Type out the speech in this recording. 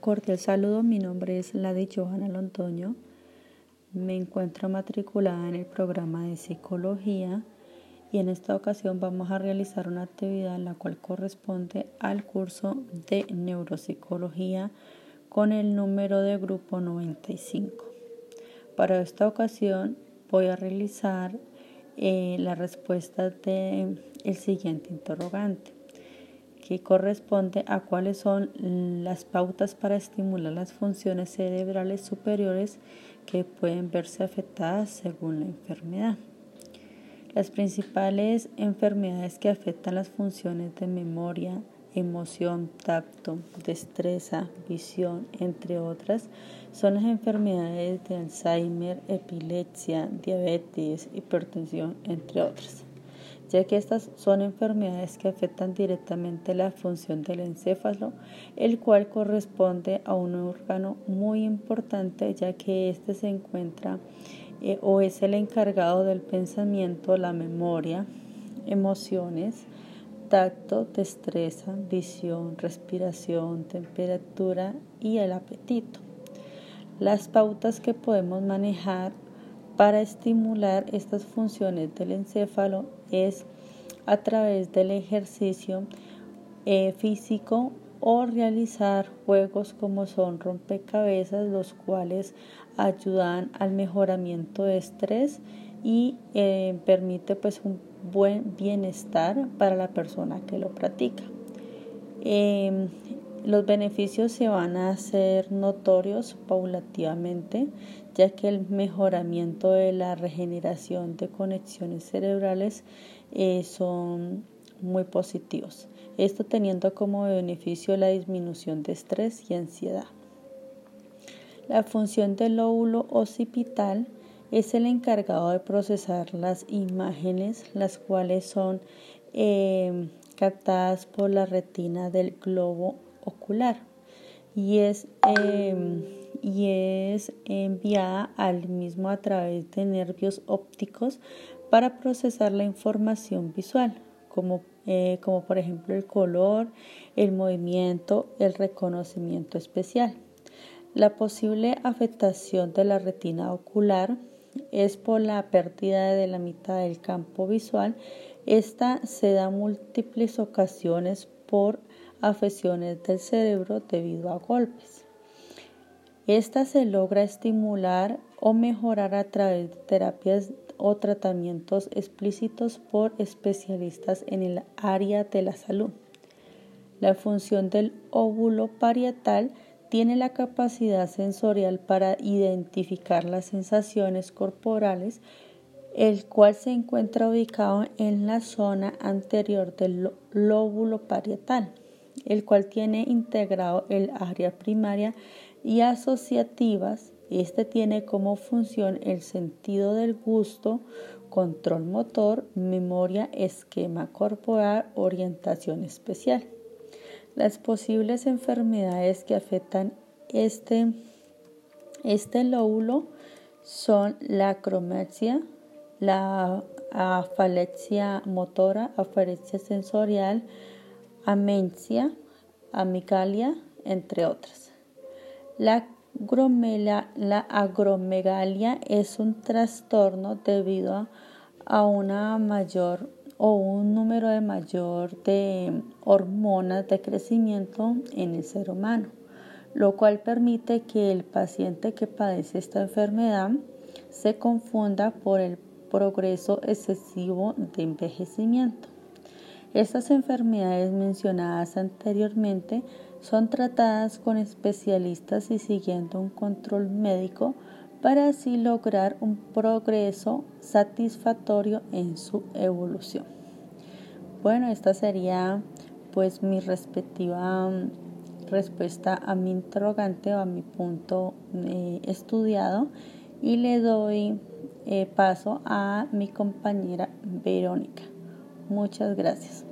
Cordial saludo, mi nombre es Lady Johanna Londoño. Me encuentro matriculada en el programa de psicología y en esta ocasión vamos a realizar una actividad en la cual corresponde al curso de neuropsicología con el número de grupo 95. Para esta ocasión voy a realizar eh, la respuesta del el siguiente interrogante que corresponde a cuáles son las pautas para estimular las funciones cerebrales superiores que pueden verse afectadas según la enfermedad. Las principales enfermedades que afectan las funciones de memoria, emoción, tacto, destreza, visión, entre otras, son las enfermedades de Alzheimer, epilepsia, diabetes, hipertensión, entre otras ya que estas son enfermedades que afectan directamente la función del encéfalo, el cual corresponde a un órgano muy importante, ya que éste se encuentra eh, o es el encargado del pensamiento, la memoria, emociones, tacto, destreza, visión, respiración, temperatura y el apetito. Las pautas que podemos manejar para estimular estas funciones del encéfalo es a través del ejercicio eh, físico o realizar juegos como son rompecabezas, los cuales ayudan al mejoramiento de estrés y eh, permite pues un buen bienestar para la persona que lo practica. Em, los beneficios se van a hacer notorios paulativamente, ya que el mejoramiento de la regeneración de conexiones cerebrales eh, son muy positivos. Esto teniendo como beneficio la disminución de estrés y ansiedad. La función del lóbulo occipital es el encargado de procesar las imágenes, las cuales son eh, captadas por la retina del globo ocular y es, em, y es enviada al mismo a través de nervios ópticos para procesar la información visual, como, eh, como por ejemplo el color, el movimiento, el reconocimiento especial. La posible afectación de la retina ocular es por la pérdida de la mitad del campo visual. Esta se da múltiples ocasiones por afecciones del cerebro debido a golpes. Esta se logra estimular o mejorar a través de terapias o tratamientos explícitos por especialistas en el área de la salud. La función del óvulo parietal tiene la capacidad sensorial para identificar las sensaciones corporales, el cual se encuentra ubicado en la zona anterior del lóbulo parietal el cual tiene integrado el área primaria y asociativas. Este tiene como función el sentido del gusto, control motor, memoria, esquema corporal, orientación especial. Las posibles enfermedades que afectan este, este lóbulo son la acromaxia, la afalexia motora, afalexia sensorial, amencia, amicalia, entre otras. La, agromegalia es un trastorno debido a una mayor o un número de mayor de hormonas de crecimiento en el ser humano, lo cual permite que el paciente que padece esta enfermedad se confunda por el progreso excesivo de envejecimiento. Estas enfermedades mencionadas anteriormente son tratadas con especialistas y siguiendo un control médico para así lograr un progreso satisfactorio en su evolución. Bueno, esta sería pues mi respectiva mm, respuesta a mi interrogante o a mi punto eh, estudiado y le doy eh, paso a mi compañera Verónica. Muchas gracias.